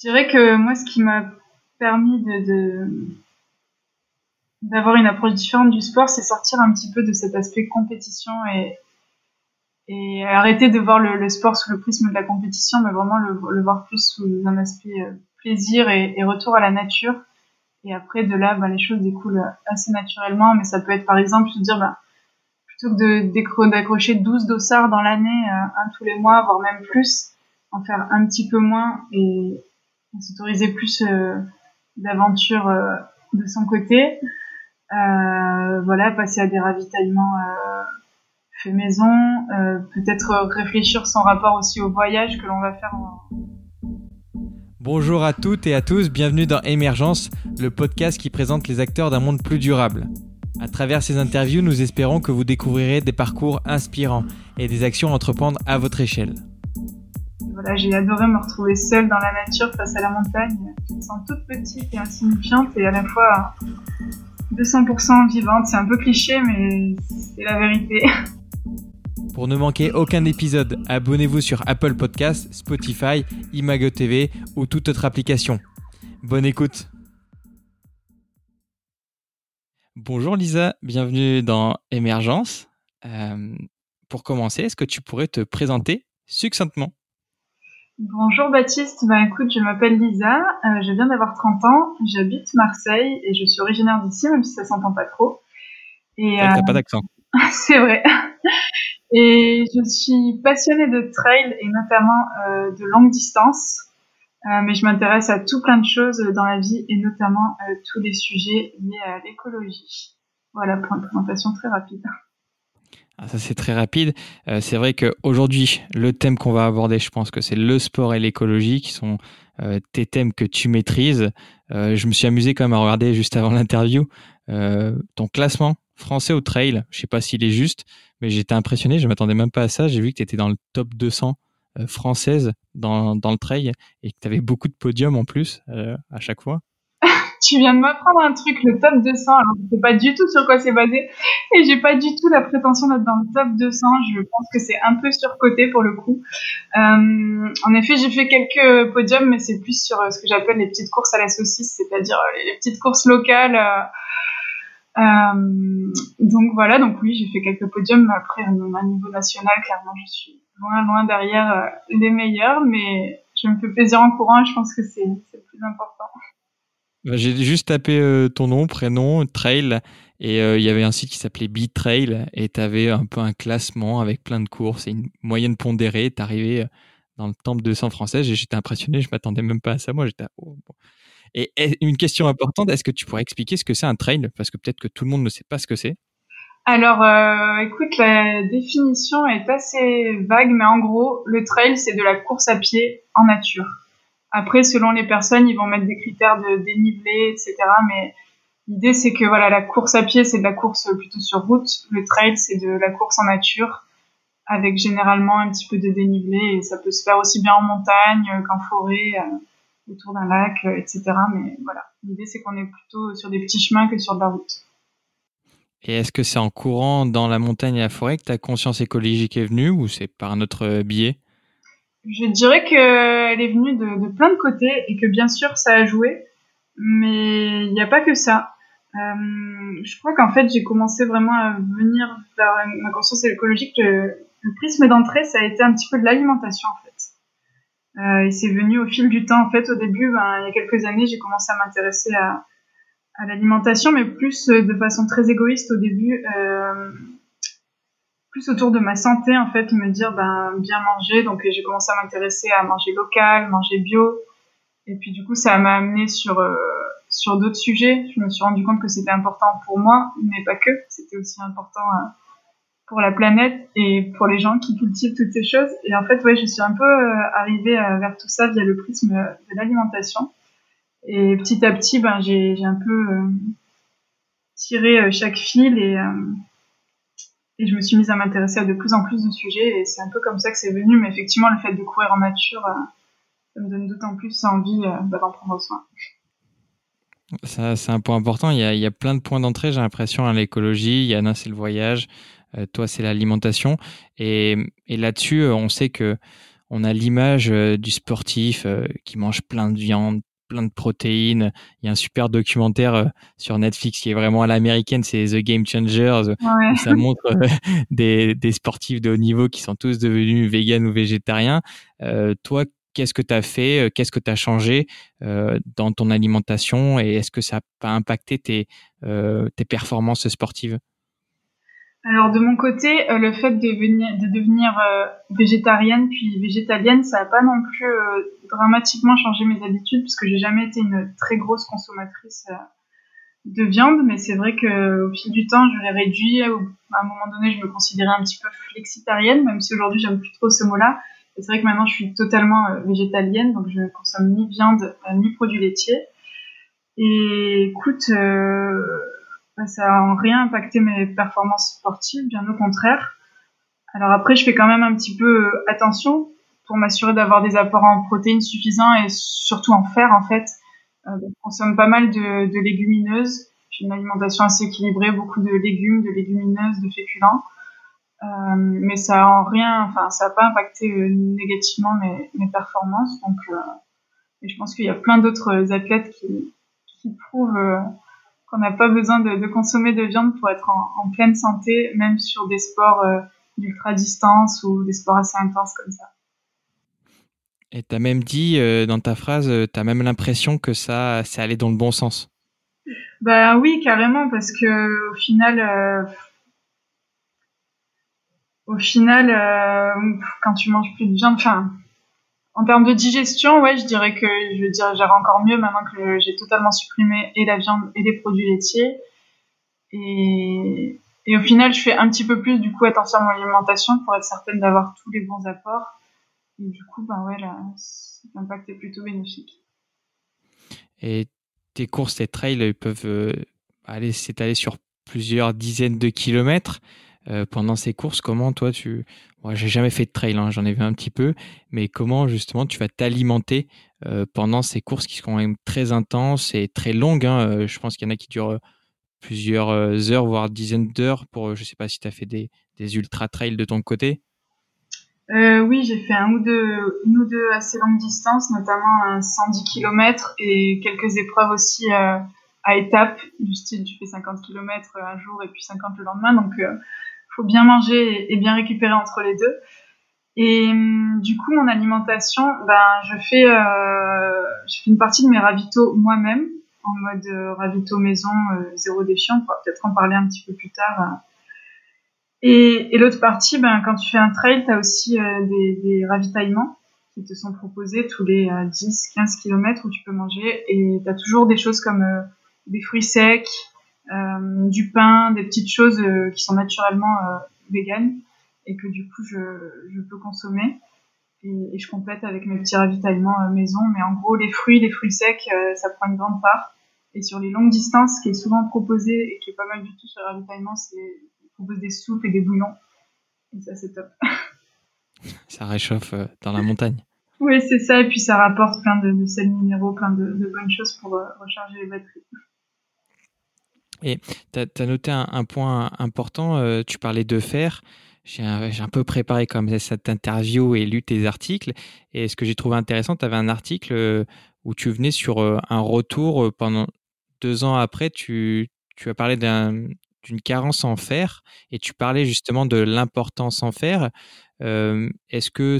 Je dirais que moi, ce qui m'a permis de, d'avoir une approche différente du sport, c'est sortir un petit peu de cet aspect compétition et, et arrêter de voir le, sport sous le prisme de la compétition, mais vraiment le, voir plus sous un aspect euh, plaisir et, retour à la nature. Et après, de là, bah, les choses découlent assez naturellement, mais ça peut être par exemple se dire, bah, plutôt que d'accrocher 12 dossards dans l'année, euh, un tous les mois, voire même plus, en faire un petit peu moins et s'autoriser plus euh, d'aventures de son côté. Euh, voilà, passer à des ravitaillements euh, fait maison, euh, peut-être réfléchir son rapport aussi au voyage que l'on va faire. Bonjour à toutes et à tous, bienvenue dans Émergence, le podcast qui présente les acteurs d'un monde plus durable. À travers ces interviews, nous espérons que vous découvrirez des parcours inspirants et des actions à entreprendre à votre échelle. Voilà, j'ai adoré me retrouver seule dans la nature face à la montagne. Je me sens toute petite et insignifiante et à la fois 200% vivante. C'est un peu cliché, mais c'est la vérité. Pour ne manquer aucun épisode, abonnez-vous sur Apple Podcasts, Spotify, Imago TV ou toute autre application. Bonne écoute. Bonjour Lisa, bienvenue dans Émergence. Euh, pour commencer, est-ce que tu pourrais te présenter succinctement? Bonjour Baptiste, bah écoute, je m'appelle Lisa, euh, je viens d'avoir 30 ans, j'habite Marseille et je suis originaire d'ici, même si ça s'entend pas trop. Et t'as pas d'accent. c'est vrai. Et je suis passionnée de trail et notamment euh, de longue distance, euh, mais je m'intéresse à tout plein de choses dans la vie et notamment tous les sujets liés à l'écologie. Voilà pour une présentation très rapide. Ah, ça, c'est très rapide. Euh, c'est vrai qu'aujourd'hui, le thème qu'on va aborder, je pense que c'est le sport et l'écologie, qui sont euh, tes thèmes que tu maîtrises. Euh, je me suis amusé quand même à regarder juste avant l'interview ton classement français au trail. Je sais pas s'il est juste, mais j'étais impressionné. Je m'attendais même pas à ça. J'ai vu que tu étais dans le top 200 française dans, dans le trail et que tu avais beaucoup de podiums en plus à chaque fois tu viens de m'apprendre un truc, le top 200. Alors, je sais pas du tout sur quoi c'est basé. Et j'ai pas du tout la prétention d'être dans le top 200. Je pense que c'est un peu surcoté pour le coup. Euh, en effet, j'ai fait quelques podiums, mais c'est plus sur euh, ce que j'appelle les petites courses à la saucisse, c'est-à-dire euh, les petites courses locales. donc voilà, donc oui, j'ai fait quelques podiums. mais Après, à niveau national, clairement, je suis loin, loin derrière les meilleurs, mais je me fais plaisir en courant et je pense que c'est le plus important. Bah, j'ai juste tapé euh, ton nom, prénom, trail, et euh, il y avait un site qui s'appelait B-Trail, et tu avais un peu un classement avec plein de courses et une moyenne pondérée. Tu arrivé euh, dans le temple de San Française et j'étais impressionné, je m'attendais même pas à ça. Moi, j'étais. Oh, et, une question importante, est-ce que tu pourrais expliquer ce que c'est un trail? Parce que peut-être que tout le monde ne sait pas ce que c'est. Alors, écoute, la définition est assez vague, mais en gros, le trail, c'est de la course à pied en nature. Après, selon les personnes, ils vont mettre des critères de dénivelé, etc. Mais l'idée, c'est que voilà, la course à pied, c'est de la course plutôt sur route. Le trail, c'est de la course en nature, avec généralement un petit peu de dénivelé. Et ça peut se faire aussi bien en montagne qu'en forêt, euh, autour d'un lac, euh, etc. Mais voilà, l'idée, c'est qu'on est plutôt sur des petits chemins que sur de la route. Et est-ce que c'est en courant dans la montagne et la forêt que ta conscience écologique est venue ou c'est par un autre biais? Je dirais qu'elle est venue de, plein de côtés et que bien sûr ça a joué, mais il n'y a pas que ça. Euh, je crois qu'en fait j'ai commencé vraiment à venir vers ma conscience écologique. Le, prisme d'entrée, ça a été un petit peu de l'alimentation en fait. Euh, et c'est venu au fil du temps. En fait, au début, ben, il y a quelques années, j'ai commencé à m'intéresser à, l'alimentation, mais plus de façon très égoïste au début. Euh, plus autour de ma santé en fait me dire ben bien manger. Donc j'ai commencé à m'intéresser à manger local manger bio. Et puis du coup ça m'a amené sur euh, sur d'autres sujets. Je me suis rendu compte que c'était important pour moi mais pas que. C'était aussi important euh, pour la planète et pour les gens qui cultivent toutes ces choses. Et en fait ouais je suis un peu euh, arrivée vers tout ça via le prisme de l'alimentation. Et petit à petit ben j'ai un peu tiré chaque fil et et je me suis mise à m'intéresser à de plus en plus de sujets et c'est un peu comme ça que c'est venu. Mais effectivement, le fait de courir en nature, euh, ça me donne d'autant plus envie euh, bah, d'en prendre soin. Ça, c'est un point important. Il y, a, plein de points d'entrée, j'ai l'impression, à l'écologie. Yana, c'est le voyage. Euh, toi, c'est l'alimentation. Et, et là-dessus, on sait que on a l'image du sportif qui mange plein de viande, plein de protéines. Il y a un super documentaire sur Netflix qui est vraiment à l'américaine, c'est The Game Changers. Ça montre des, des, sportifs de haut niveau qui sont tous devenus véganes ou végétariens. toi, qu'est-ce que tu as fait, qu'est-ce que tu as changé dans ton alimentation et est-ce que ça a impacté tes, tes performances sportives? Alors de mon côté, euh, le fait de, de devenir euh, végétarienne puis végétalienne, ça n'a pas non plus euh, dramatiquement changé mes habitudes puisque j'ai jamais été une très grosse consommatrice de viande, mais c'est vrai que au fil du temps, je l'ai réduit. À un moment donné, je me considérais un petit peu flexitarienne, même si aujourd'hui j'aime plus trop ce mot-là. Et c'est vrai que maintenant je suis totalement végétalienne, donc je ne consomme ni viande ni produits laitiers. Et écoute, ça n'a en rien impacté mes performances sportives, bien au contraire. Alors après, je fais quand même un petit peu euh, attention pour m'assurer d'avoir des apports en protéines suffisants et surtout en fer en fait. Euh, je consomme pas mal de, légumineuses. J'ai une alimentation assez équilibrée, beaucoup de légumes, de légumineuses, de féculents. Euh, mais ça a en rien, enfin ça n'a pas impacté négativement mes, performances. Donc, et je pense qu'il y a plein d'autres athlètes qui prouvent qu'on n'a pas besoin de, consommer de viande pour être en, pleine santé, même sur des sports euh, d'ultra distance ou des sports assez intenses comme ça. Et tu as même dit euh, dans ta phrase, euh, tu as même l'impression que ça, ça allait dans le bon sens. Bah oui, carrément, parce que au final, au final, quand tu manges plus de viande, enfin, en termes de digestion, ouais, je dirais que je encore mieux maintenant que j'ai totalement supprimé et la viande et les produits laitiers. Et, au final, je fais un petit peu plus du coup attention à mon alimentation pour être certaine d'avoir tous les bons apports. Et du coup, ben ouais, l'impact est plutôt bénéfique. Et tes courses, tes trails peuvent euh, aller s'étaler sur plusieurs dizaines de kilomètres. Euh, pendant ces courses, comment toi tu... Moi, j'ai jamais fait de trail, hein, j'en ai vu un petit peu, mais comment justement tu vas t'alimenter euh, pendant ces courses qui sont quand même très intenses et très longues. Hein, euh, je pense qu'il y en a qui durent plusieurs heures, voire dizaines d'heures. Pour, je sais pas si tu as fait des, des ultra trails de ton côté. oui, j'ai fait un ou deux, une ou deux assez longues distances, notamment un 110 km et quelques épreuves aussi à étapes, du style tu fais 50 km un jour et puis 50 le lendemain. Donc bien manger et, bien récupérer entre les deux. Et hum, du coup, mon alimentation, ben, je fais, euh, je fais une partie de mes ravitaux moi-même, en mode euh, ravito maison, euh, zéro défiant. On pourra peut-être en parler un petit peu plus tard. Hein. Et, l'autre partie, ben, quand tu fais un trail, tu as aussi des, des, ravitaillements qui te sont proposés tous les 10-15 km où tu peux manger. Et tu as toujours des choses comme des fruits secs, euh, du pain, des petites choses euh, qui sont naturellement euh, véganes et que du coup je, je peux consommer. Et, je complète avec mes petits ravitaillements maison. Mais en gros, les fruits, les fruits secs, ça prend une grande part. Et sur les longues distances, ce qui est souvent proposé et qui est pas mal du tout sur le ravitaillement, c'est propose des soupes et des bouillons. Et ça, c'est top. Ça réchauffe dans la montagne. Oui, c'est ça. Et puis ça rapporte plein de, de sels minéraux, plein de, de bonnes choses pour recharger les batteries. Et tu as, noté un, point important, euh, tu parlais de fer. J'ai un, peu préparé comme cette interview et lu tes articles. Et ce que j'ai trouvé intéressant, tu avais un article euh, où tu venais sur euh, un retour pendant deux ans après. Tu, tu as parlé d'une carence en fer et tu parlais justement de l'importance en fer. Est-ce que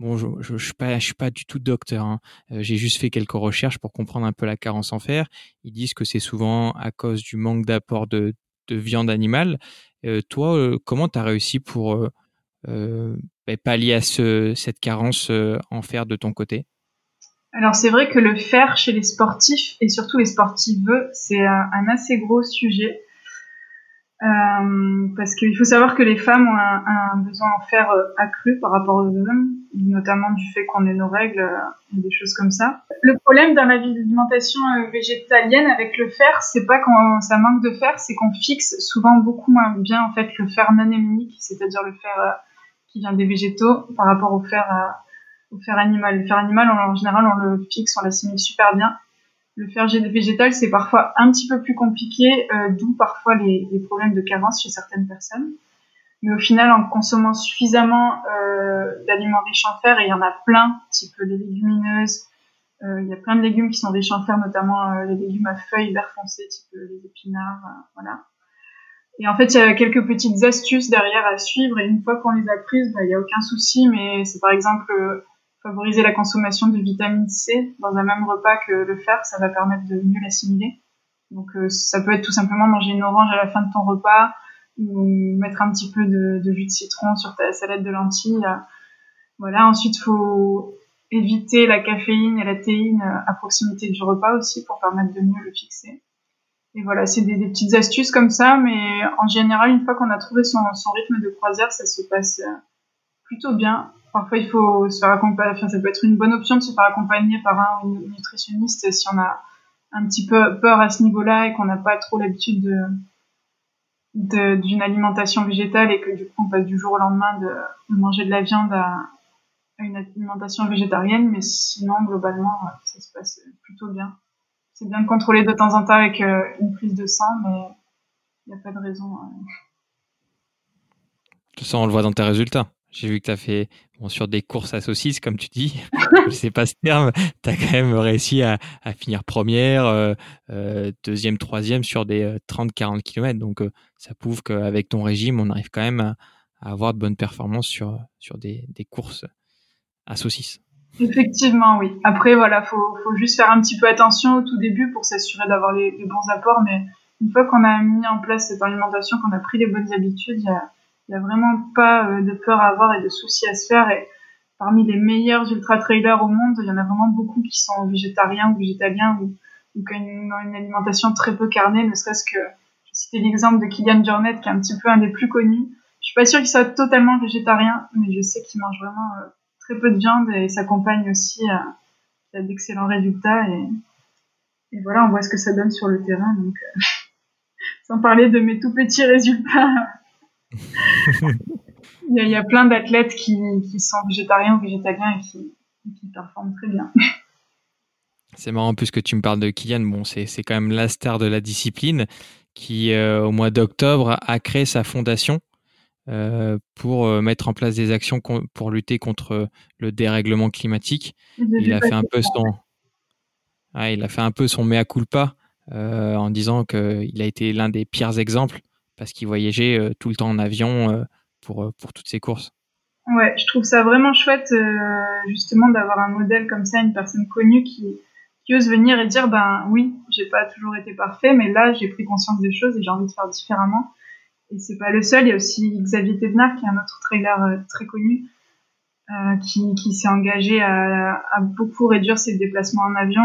Bon, je, je, suis pas, suis pas du tout docteur. Hein. Euh, j'ai juste fait quelques recherches pour comprendre un peu la carence en fer. Ils disent que c'est souvent à cause du manque d'apport de, de, viande animale. Euh, toi, euh, comment tu as réussi pour bah, pallier à ce, cette carence en fer de ton côté? Alors c'est vrai que le fer chez les sportifs et surtout les sportifs, c'est un, assez gros sujet. Euh, parce qu'il faut savoir que les femmes ont un, besoin en fer euh, accru par rapport aux hommes, notamment du fait qu'on ait nos règles euh, et des choses comme ça. Le problème dans l'alimentation végétalienne avec le fer, c'est pas qu'on ça manque de fer, c'est qu'on fixe souvent beaucoup moins bien en fait le fer non héminique, c'est-à-dire le fer qui vient des végétaux par rapport au fer au fer animal. Le fer animal, en général, on le fixe, on l'assimile super bien le fer végétal, c'est parfois un petit peu plus compliqué, euh, d'où parfois les, problèmes de carence chez certaines personnes. Mais au final, en consommant suffisamment euh, d'aliments riches en fer, et il y en a plein, type les légumineuses, euh, il y a plein de légumes qui sont riches en fer, notamment les légumes à feuilles vert foncé, type les épinards, voilà. Et en fait, il y a quelques petites astuces derrière à suivre, et une fois qu'on les a prises, bah, il n'y a aucun souci, mais c'est par exemple favoriser la consommation de vitamine C dans un même repas que le fer, ça va permettre de mieux l'assimiler. Donc ça peut être tout simplement manger une orange à la fin de ton repas, ou mettre un petit peu de, jus de citron sur ta salade de lentilles. Voilà, ensuite, faut éviter la caféine et la théine à proximité du repas aussi pour permettre de mieux le fixer. Et voilà, c'est des, des, petites astuces comme ça, mais en général, une fois qu'on a trouvé son, son, rythme de croisière, ça se passe plutôt bien. Parfois, il faut se faire accompagner, ça peut être une bonne option de se faire accompagner par un nutritionniste si on a un petit peu peur à ce niveau-là et qu'on n'a pas trop l'habitude de, d'une alimentation végétale et que du coup on passe du jour au lendemain de, manger de la viande à, une alimentation végétarienne, mais sinon globalement ça se passe plutôt bien. C'est bien de contrôler de temps en temps avec euh, une prise de sang, mais il n'y a pas de raison. Tout ça, on le voit dans tes résultats. J'ai vu que tu as fait sur des courses à saucisses, comme tu dis. je sais pas ce terme. Tu as quand même réussi à, finir première, euh, euh, deuxième, troisième sur des 30-40 euh, km. Donc, ça prouve qu'avec ton régime, on arrive quand même à, avoir de bonnes performances sur, des courses à saucisses. Effectivement, oui. Après, voilà, faut, faut juste faire un petit peu attention au tout début pour s'assurer d'avoir les, les, bons apports. Mais une fois qu'on a mis en place cette alimentation, qu'on a pris les bonnes habitudes, il y a il n'y a vraiment pas euh, de peur à avoir et de soucis à se faire. Et parmi les meilleurs ultra-trailers au monde, il y en a vraiment beaucoup qui sont végétariens ou végétaliens ou, qui ont une, alimentation très peu carnée, ne serait-ce que, citais l'exemple de Kylian Jornet, qui est un petit peu un des plus connus. Je suis pas sûre qu'il soit totalement végétarien, mais je sais qu'il mange vraiment euh, très peu de viande et s'accompagne aussi à, d'excellents résultats. Et, et, voilà, on voit ce que ça donne sur le terrain. Donc, euh, sans parler de mes tout petits résultats il, y a, plein d'athlètes qui, sont végétariens ou végétaliens et qui, performent très bien. C'est marrant, puisque tu me parles de Kylian, bon, c'est, quand même la star de la discipline qui, euh, au mois d'octobre, a créé sa fondation euh, pour euh, mettre en place des actions pour lutter contre le dérèglement climatique. Il a fait un peu son, il a fait un peu son mea culpa en disant qu'il a été l'un des pires exemples parce qu'il voyageait euh, tout le temps en avion euh, pour, euh, pour toutes ces courses. Ouais, je trouve ça vraiment chouette justement d'avoir un modèle comme ça, une personne connue qui, qui ose venir et dire ben oui, j'ai pas toujours été parfait, mais là j'ai pris conscience des choses et j'ai envie de faire différemment. Et c'est pas le seul, il y a aussi Xavier Thévenard qui est un autre trailer très connu qui, qui s'est engagé à, beaucoup réduire ses déplacements en avion.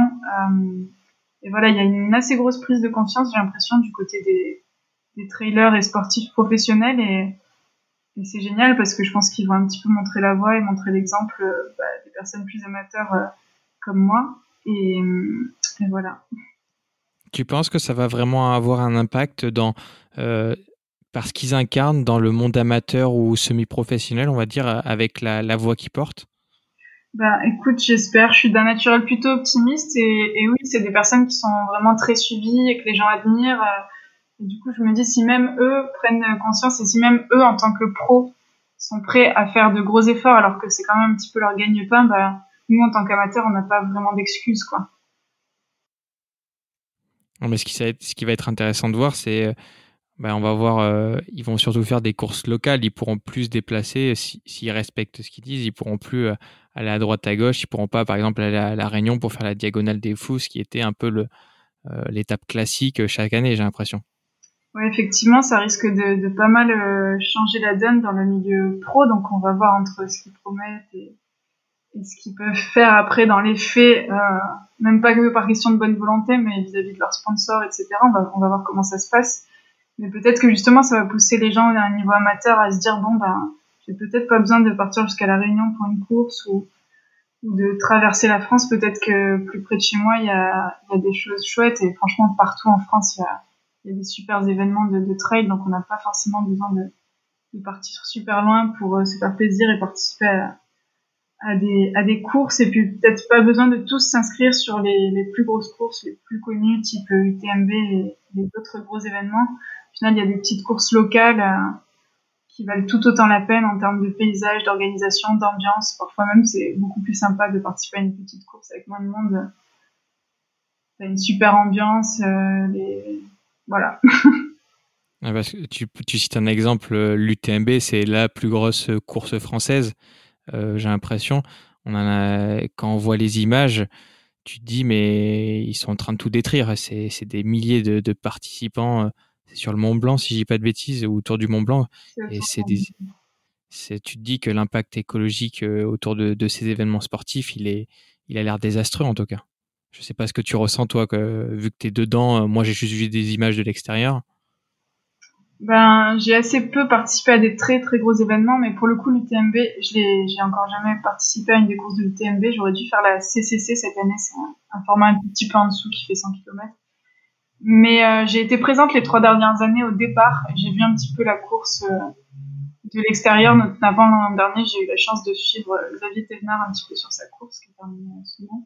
Et voilà, il y a une assez grosse prise de conscience, j'ai l'impression, du côté des, des trailers et sportifs professionnels et, c'est génial parce que je pense qu'ils vont un petit peu montrer la voie et montrer l'exemple euh, bah, des personnes plus amateurs euh, comme moi et, voilà. Tu penses que ça va vraiment avoir un impact dans euh, parce qu'ils incarnent dans le monde amateur ou semi-professionnel, on va dire, avec la, la voix qu'ils portent? Bah, écoute, j'espère. Je suis d'un naturel plutôt optimiste et, et oui, c'est des personnes qui sont vraiment très suivies et que les gens admirent. Et du coup, je me dis, si même eux prennent conscience et si même eux, en tant que pros, sont prêts à faire de gros efforts alors que c'est quand même un petit peu leur gagne-pain, bah, nous, en tant qu'amateurs, on n'a pas vraiment d'excuses, quoi. Non, mais ce qui, va être intéressant de voir, c'est bah, on va voir, euh, ils vont surtout faire des courses locales, ils pourront plus se déplacer s'ils respectent ce qu'ils disent, ils pourront plus euh, aller à droite à gauche, ils pourront pas par exemple aller à la Réunion pour faire la diagonale des fous, ce qui était un peu euh, l'étape classique chaque année, j'ai l'impression. Ouais, effectivement, ça risque de, de pas mal euh, changer la donne dans le milieu pro, donc on va voir entre ce qu'ils promettent et, ce qu'ils peuvent faire après dans les faits, euh, même pas que par question de bonne volonté, mais vis-à-vis de leurs sponsors, etc. On va, on va voir comment ça se passe. Mais peut-être que justement, ça va pousser les gens à un niveau amateur à se dire bon ben, j'ai peut-être pas besoin de partir jusqu'à la Réunion pour une course ou, ou de traverser la France. Peut-être que plus près de chez moi, il y a, y a des choses chouettes et franchement partout en France, il y a il y a des super événements de, trail, donc on n'a pas forcément besoin de, de, partir super loin pour euh, se faire plaisir et participer à, des, à des courses. Et puis peut-être pas besoin de tous s'inscrire sur les, les, plus grosses courses, les plus connues, type UTMB et les autres gros événements. Au final, il y a des petites courses locales euh, qui valent tout autant la peine en termes de paysage, d'organisation, d'ambiance. Parfois même, c'est beaucoup plus sympa de participer à une petite course avec moins de monde. T'as une super ambiance, euh, voilà. parce que tu, tu, cites un exemple, euh, l'UTMB, c'est la plus grosse course française, euh, j'ai l'impression. On en a, quand on voit les images, tu te dis, mais ils sont en train de tout détruire. C'est des milliers de, de participants c'est sur le Mont Blanc, si je dis pas de bêtises, autour du Mont Blanc. Et c'est tu te dis que l'impact écologique euh, autour de, ces événements sportifs, il est, il a l'air désastreux en tout cas. Je sais pas ce que tu ressens toi, que, vu que tu es dedans. Euh, moi, j'ai juste vu des images de l'extérieur. Ben, j'ai assez peu participé à des très très gros événements, mais pour le coup, l'UTMB, je j'ai encore jamais participé à une des courses de l'UTMB. J'aurais dû faire la CCC cette année, c'est un, un, format un petit peu en dessous qui fait 100 km. Mais euh, j'ai été présente les trois dernières années au départ. J'ai vu un petit peu la course euh, de l'extérieur, notamment l'an dernier. J'ai eu la chance de suivre Xavier Thévenard un petit peu sur sa course, qui est terminée en ce moment.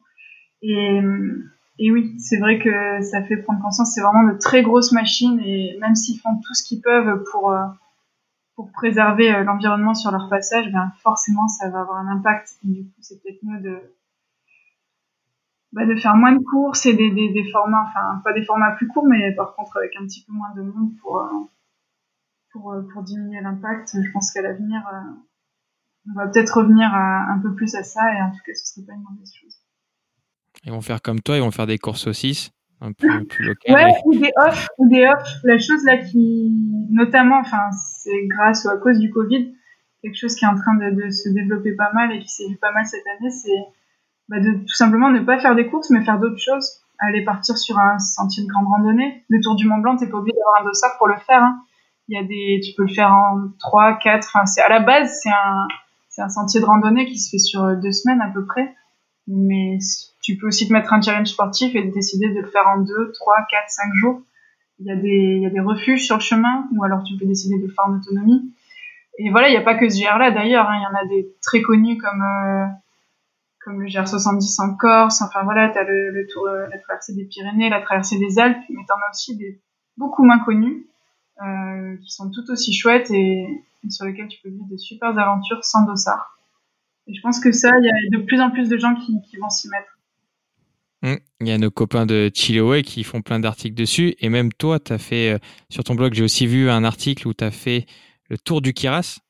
Et, oui, c'est vrai que ça fait prendre conscience. C'est vraiment de très grosses machines et même s'ils font tout ce qu'ils peuvent pour pour préserver l'environnement sur leur passage, ben forcément ça va avoir un impact. Et du coup, c'est peut-être mieux de bah, de faire moins de courses et des, des, formats, enfin pas des formats plus courts, mais par contre avec un petit peu moins de monde pour, euh, pour, euh, pour diminuer l'impact. Je pense qu'à l'avenir, euh, on va peut-être revenir un peu plus à ça et en tout cas ce serait pas une mauvaise chose. Ils vont faire comme toi, ils vont faire des courses aussi un peu plus locales. Ouais, ou des off, ou des off. La chose là qui, notamment, enfin c'est grâce ou à cause du Covid, quelque chose qui est en train de, de se développer pas mal et qui s'est vu pas mal cette année, c'est bah, de tout simplement ne pas faire des courses, mais faire d'autres choses. Aller partir sur un sentier de grande randonnée. Le Tour du Mont Blanc, t'es pas obligé d'avoir un dossard pour le faire. Hein. Il y a des, tu peux le faire en 3, 4, enfin, c'est, à la base, c'est un, c'est un sentier de randonnée qui se fait sur deux semaines à peu près. Mais tu peux aussi te mettre un challenge sportif et décider de le faire en 2, 3, 4, 5 jours. Il y a des, refuges sur le chemin, ou alors tu peux décider de le faire en autonomie. Et voilà, il n'y a pas que ce GR là d'ailleurs, hein. il y en a des très connus comme, euh, le GR70 en Corse. Enfin voilà, tu as le, le, tour, euh, la traversée des Pyrénées, la traversée des Alpes, mais tu en as aussi des beaucoup moins connus euh, qui sont tout aussi chouettes et, sur lesquels tu peux vivre de super aventures sans dossard. Et je pense que ça, il y a de plus en plus de gens qui vont s'y mettre. Mmh. Il y a nos copains de Chiloé qui font plein d'articles dessus. Et même toi, tu as fait, euh, sur ton blog, j'ai aussi vu un article où tu as fait le tour du Kiras.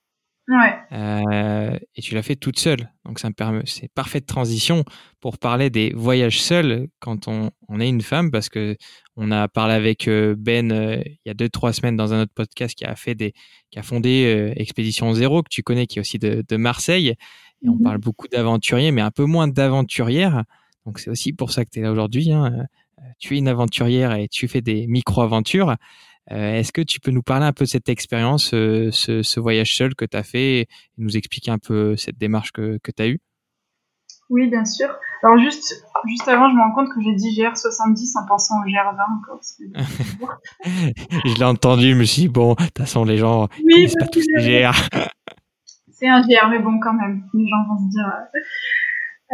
Ouais. Euh, et tu l'as fait toute seule. Donc ça me permet, c'est parfaite transition pour parler des voyages seuls quand on, on est une femme, parce que on a parlé avec euh, Ben euh, il y a deux trois semaines dans un autre podcast qui a fait des, qui a fondé Expédition Zéro que tu connais, qui est aussi de, de Marseille. Et on mhm. parle beaucoup d'aventuriers, mais un peu moins d'aventurières. Donc c'est aussi pour ça que tu es là aujourd'hui. Hein. Tu es une aventurière et tu fais des micro-aventures. Euh, est-ce que tu peux nous parler un peu de cette expérience, euh, ce, voyage seul que tu as fait, et nous expliquer un peu cette démarche que, que tu as eue? Oui, bien sûr. Alors juste, juste avant, je me rends compte que j'ai dit GR70 en pensant au GR20 encore. je l'ai entendu, je me suis dit, bon, de toute façon, les gens oui, connaissent pas tous les GR. C'est un GR, mais bon, quand même, les gens vont se dire...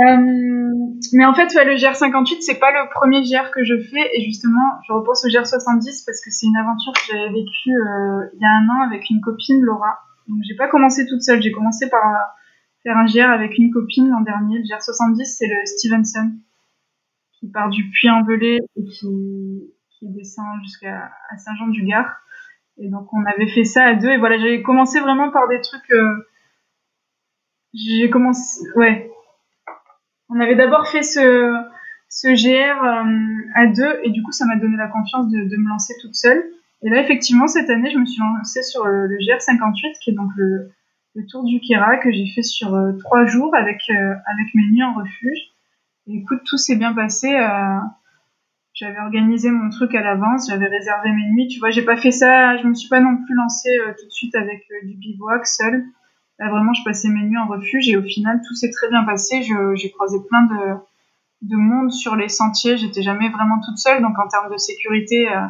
Euh, euh, mais en fait, ouais, le GR58, c'est pas le premier GR que je fais. Et justement, je repense au GR70 parce que c'est une aventure que j'avais vécue euh, il y a un an avec une copine, Laura. Donc, j'ai pas commencé toute seule. J'ai commencé par euh, faire un GR avec une copine l'an dernier. Le GR70, c'est le Stevenson qui part du Puy-en-Velay et qui, qui descend jusqu'à Saint-Jean-du-Gard. Et donc, on avait fait ça à deux. Et voilà, j'ai commencé vraiment par des trucs. j'ai commencé, ouais, on avait d'abord fait ce, ce GR euh, à deux et du coup ça m'a donné la confiance de, de, me lancer toute seule. Et là effectivement cette année je me suis lancée sur le, GR 58 qui est donc le, le tour du Kera que j'ai fait sur euh, trois jours avec euh, avec mes nuits en refuge. Et écoute tout s'est bien passé. j'avais organisé mon truc à l'avance, j'avais réservé mes nuits. Tu vois j'ai pas fait ça, je me suis pas non plus lancée tout de suite avec du bivouac seul. Vraiment, je passais mes nuits en refuge et au final, tout s'est très bien passé. J'ai croisé plein de, de monde sur les sentiers. J'étais jamais vraiment toute seule. Donc, en termes de sécurité, euh,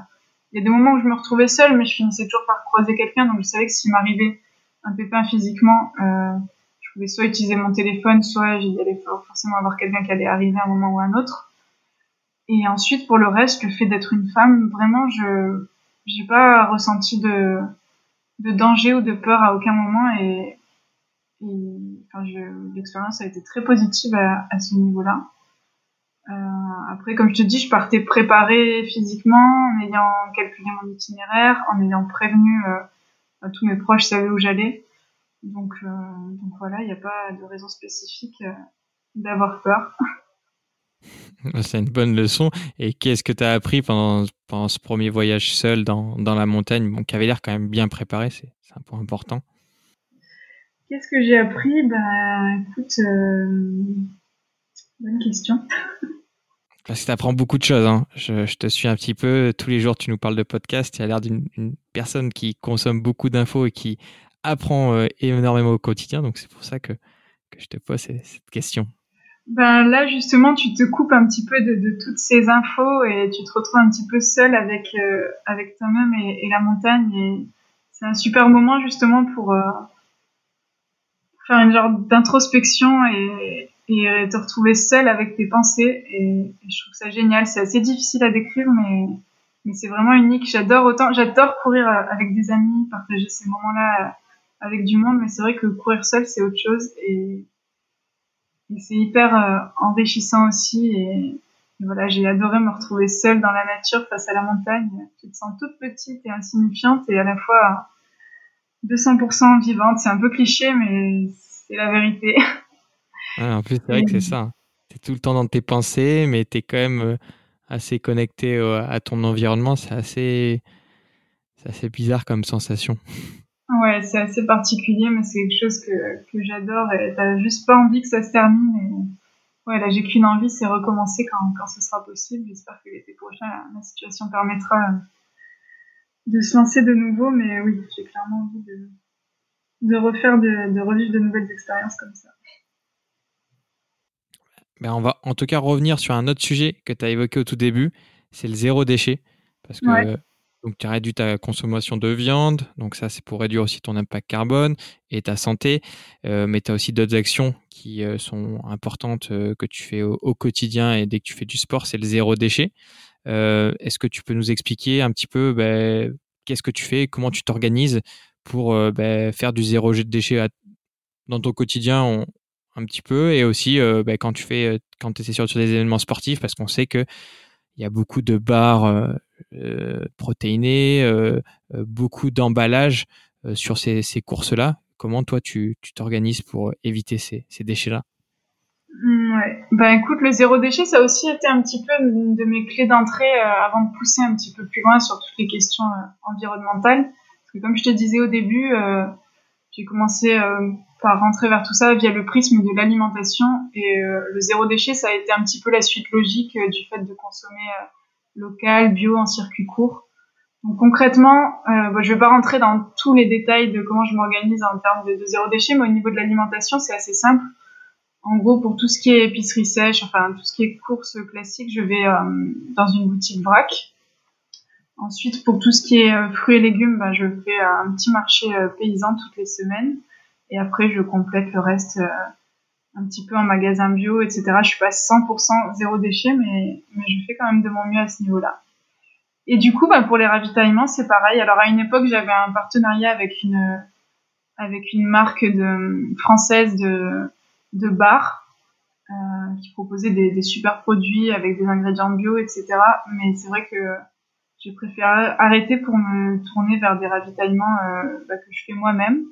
il y a des moments où je me retrouvais seule, mais je finissais toujours par croiser quelqu'un. Donc, je savais que s'il m'arrivait un pépin physiquement, euh, je pouvais soit utiliser mon téléphone, soit j'y allais forcément avoir quelqu'un qui allait arriver à un moment ou à un autre. Et ensuite, pour le reste, le fait d'être une femme, vraiment, je j'ai pas ressenti de de danger ou de peur à aucun moment et, l'expérience a été très positive à, ce niveau-là. Euh, après, comme je te dis, je partais préparée physiquement, en ayant calculé mon itinéraire, en ayant prévenu euh, tous mes proches savaient où j'allais. Donc, euh, voilà, il n'y a pas de raison spécifique d'avoir peur. C'est une bonne leçon. Et qu'est-ce que tu as appris pendant, ce premier voyage seul dans, dans la montagne, bon, qui avait l'air quand même bien préparé, c'est un point important. Qu'est-ce que j'ai appris? Bah écoute, bonne question. Parce que tu apprends beaucoup de choses. Hein. Je, je, te suis un petit peu. Tous les jours, tu nous parles de podcast. Tu as l'air d'une personne qui consomme beaucoup d'infos et qui apprend euh, énormément au quotidien. Donc, c'est pour ça que, que, je te pose cette question. Ben là, justement, tu te coupes un petit peu de, de, toutes ces infos et tu te retrouves un petit peu seul avec, euh, avec toi-même et, et, la montagne. Et c'est un super moment, justement, pour, euh, une genre d'introspection et, et te retrouver seul avec tes pensées. Et, je trouve ça génial. C'est assez difficile à décrire, mais, c'est vraiment unique. J'adore autant, j'adore courir avec des amis, partager ces moments-là avec du monde, mais c'est vrai que courir seul, c'est autre chose. Et, c'est hyper euh, enrichissant aussi. Et, voilà, j'ai adoré me retrouver seule dans la nature face à la montagne. Tu te sens toute petite et insignifiante et à la fois 200% vivante. C'est un peu cliché, mais c'est la vérité. en plus, c'est vrai que c'est ça. Tu es tout le temps dans tes pensées, mais tu es quand même euh, assez connecté à ton environnement. C'est assez, assez bizarre comme sensation. Ouais, c'est assez particulier, mais c'est quelque chose que, que j'adore et t'as juste pas envie que ça se termine. Et... Ouais, là, j'ai qu'une envie, c'est recommencer quand, quand ce sera possible. J'espère que l'été prochain, la situation permettra de se lancer de nouveau, mais oui, j'ai clairement envie de, de refaire, de, de revivre de nouvelles expériences comme ça. Ben on va en tout cas revenir sur un autre sujet que tu as évoqué au tout début, c'est le zéro déchet. Parce que donc, tu as réduit ta consommation de viande, donc ça c'est pour réduire aussi ton impact carbone et ta santé, euh, mais tu as aussi d'autres actions qui euh, sont importantes euh, que tu fais au, quotidien et dès que tu fais du sport, c'est le zéro déchet. Est-ce que tu peux nous expliquer un petit peu ben, qu'est-ce que tu fais, comment tu t'organises pour ben, faire du zéro déchet dans ton quotidien un petit peu et aussi ben, quand tu fais quand tu es sur, des événements sportifs parce qu'on sait que il y a beaucoup de bars euh, euh, protéinés, euh, beaucoup d'emballage sur ces, courses-là. Comment toi tu t'organises pour éviter ces, déchets-là? Ouais. Ben écoute, le zéro déchet, ça a aussi été un petit peu de mes clés d'entrée avant de pousser un petit peu plus loin sur toutes les questions environnementales. Parce que comme je te disais au début, j'ai commencé par rentrer vers tout ça via le prisme de l'alimentation. Et euh, le zéro déchet, ça a été un petit peu la suite logique euh, du fait de consommer euh, local, bio, en circuit court. Donc concrètement, euh, bah, je vais pas rentrer dans tous les détails de comment je m'organise en termes de, zéro déchet, mais au niveau de l'alimentation, c'est assez simple. En gros, pour tout ce qui est épicerie sèche, enfin tout ce qui est course classique, je vais dans une boutique vrac. Ensuite, pour tout ce qui est fruits et légumes, bah, je fais un petit marché paysan toutes les semaines. Et après, je complète le reste euh, un petit peu en magasin bio, etc. Je suis pas 100% zéro déchet, mais, mais je fais quand même de mon mieux à ce niveau-là. Et du coup, bah, pour les ravitaillements, c'est pareil. Alors à une époque, j'avais un partenariat avec une avec une marque française de de bar euh, qui proposait des, super produits avec des ingrédients bio, etc. Mais c'est vrai que j'ai préféré arrêter pour me tourner vers des ravitaillements euh, bah, que je fais moi-même.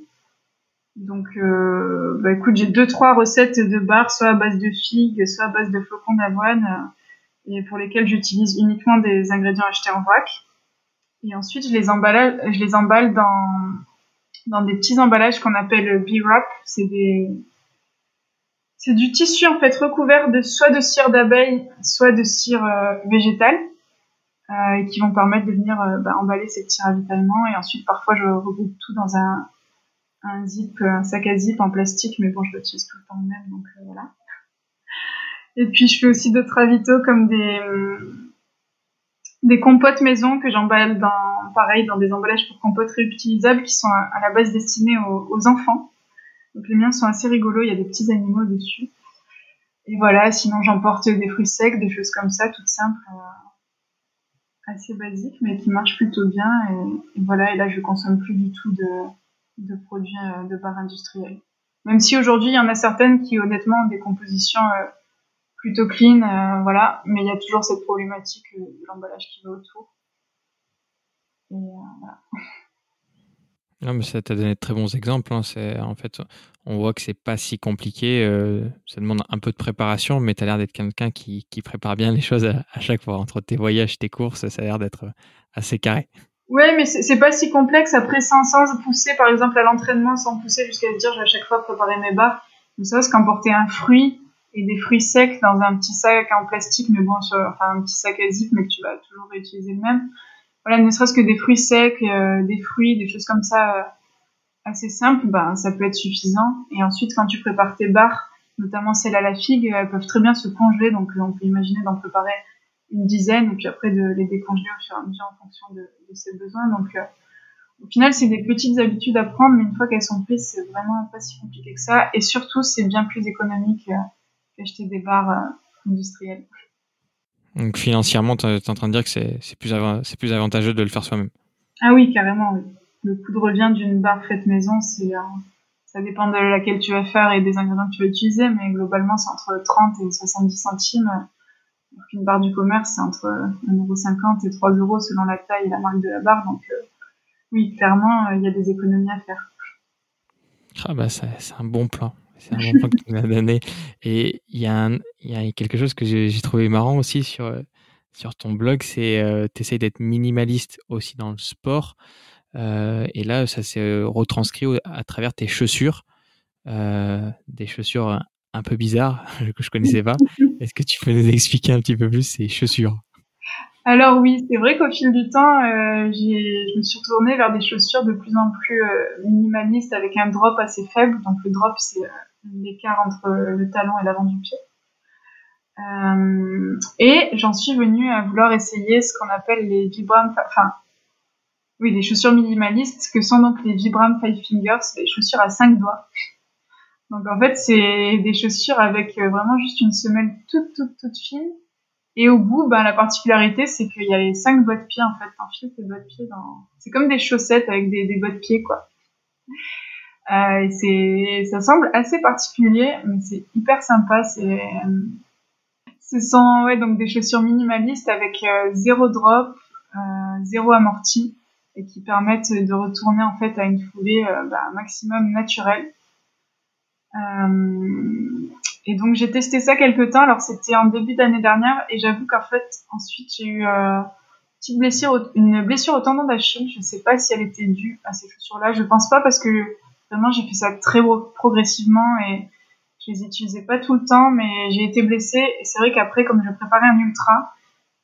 Donc, euh, bah écoute, j'ai deux trois recettes de bar, soit à base de figues, soit à base de flocons d'avoine, et pour lesquelles j'utilise uniquement des ingrédients achetés en vrac. Et ensuite, je les emballe, je les emballe dans dans des petits emballages qu'on appelle bee wrap. C'est des c'est du tissu en fait recouvert de soit de cire d'abeille, soit de cire euh, végétale, euh, qui vont permettre de venir euh, bah, emballer ces petits ravitaillements. Et ensuite, parfois, je regroupe tout dans un zip, un sac à zip en plastique, mais bon, je l'utilise tout le temps même, donc voilà. Et puis je fais aussi d'autres ravitaux comme des des compotes maison que j'emballe dans pareil dans des emballages pour compotes réutilisables qui sont à, la base destinés aux, enfants. Donc les miens sont assez rigolos, il y a des petits animaux dessus. Et voilà, sinon j'emporte des fruits secs, des choses comme ça, toutes simples assez basique, mais qui marche plutôt bien. Et, voilà, et là, je consomme plus du tout de, produits de bar industriels. Même si aujourd'hui, il y en a certaines qui, honnêtement, ont des compositions plutôt clean, voilà, mais il y a toujours cette problématique de l'emballage qui va autour. Et voilà. Non, mais ça t'a donné de très bons exemples. Hein. C'est, en fait, on voit que c'est pas si compliqué. Euh, ça demande un peu de préparation, mais tu as l'air d'être quelqu'un qui, prépare bien les choses à, chaque fois. Entre tes voyages, tes courses, ça a l'air d'être assez carré. Ouais, mais c'est, pas si complexe. Après, sans, sans pousser, par exemple, à l'entraînement, sans pousser jusqu'à dire, j'ai à chaque fois préparer mes barres. Mais ça, c'est qu'emporter un fruit et des fruits secs dans un petit sac en plastique, mais bon, enfin, un petit sac à zip, mais que tu vas toujours réutiliser le même voilà, ne serait-ce que des fruits secs, euh, des fruits, des choses comme ça euh, assez simples, ben, ça peut être suffisant. Et ensuite, quand tu prépares tes barres, notamment celles à la figue, elles peuvent très bien se congeler, donc on peut imaginer d'en préparer une dizaine et puis après de les décongeler au fur et à mesure en fonction de, ses besoins. Donc euh, au final, c'est des petites habitudes à prendre, mais une fois qu'elles sont prises, c'est vraiment pas si compliqué que ça. Et surtout, c'est bien plus économique qu'acheter des barres industrielles. Donc financièrement, tu es en train de dire que c'est plus, plus avantageux de le faire soi-même. Ah oui, carrément. Oui. Le coût de revient d'une barre faite maison, c'est ça dépend de laquelle tu vas faire et des ingrédients que tu vas utiliser, mais globalement, c'est entre 30 et 70 centimes. Alors qu'une barre du commerce, c'est entre 1,50€ et 3 euros selon la taille et la marque de la barre. Donc euh, oui, clairement, euh, il y a des économies à faire. Ah bah c'est un bon plan. C'est un bon point que tu m'as donné. Et il y, a quelque chose que j'ai trouvé marrant aussi sur, sur ton blog, c'est que tu essayes d'être minimaliste aussi dans le sport. Euh, et là, ça s'est retranscrit à travers tes chaussures, euh, des chaussures un peu bizarres que je connaissais pas. Est-ce que tu peux nous expliquer un petit peu plus ces chaussures? Alors oui, c'est vrai qu'au fil du temps, euh, je me suis retournée vers des chaussures de plus en plus minimalistes avec un drop assez faible. Donc le drop, c'est l'écart entre le talon et l'avant du pied. Euh, et j'en suis venue à vouloir essayer ce qu'on appelle les Vibram, enfin, oui, les chaussures minimalistes, que sont donc les Vibram Five Fingers, les chaussures à cinq doigts. Donc en fait, c'est des chaussures avec euh, vraiment juste une semelle toute, toute, toute fine. Et au bout, ben, la particularité, c'est qu'il y a les cinq doigts de pied, en fait. T'enfiles tes doigts de pied dans... C'est comme des chaussettes avec des, des doigts de pied, quoi. Euh, ça semble assez particulier, mais c'est hyper sympa. C'est, ce sont ouais, donc des chaussures minimalistes avec euh, zéro drop, euh, zéro amorti et qui permettent de retourner en fait à une foulée euh, bah, maximum naturelle. Et donc j'ai testé ça quelques temps. Alors c'était en début d'année dernière et j'avoue qu'en fait ensuite j'ai eu euh, petite blessure, une blessure au tendon d'Achille. Je ne sais pas si elle était due à ces chaussures-là. Je pense pas parce que Vraiment, j'ai fait ça très progressivement et je les utilisais pas tout le temps, mais j'ai été blessée. Et c'est vrai qu'après, comme je préparais un ultra,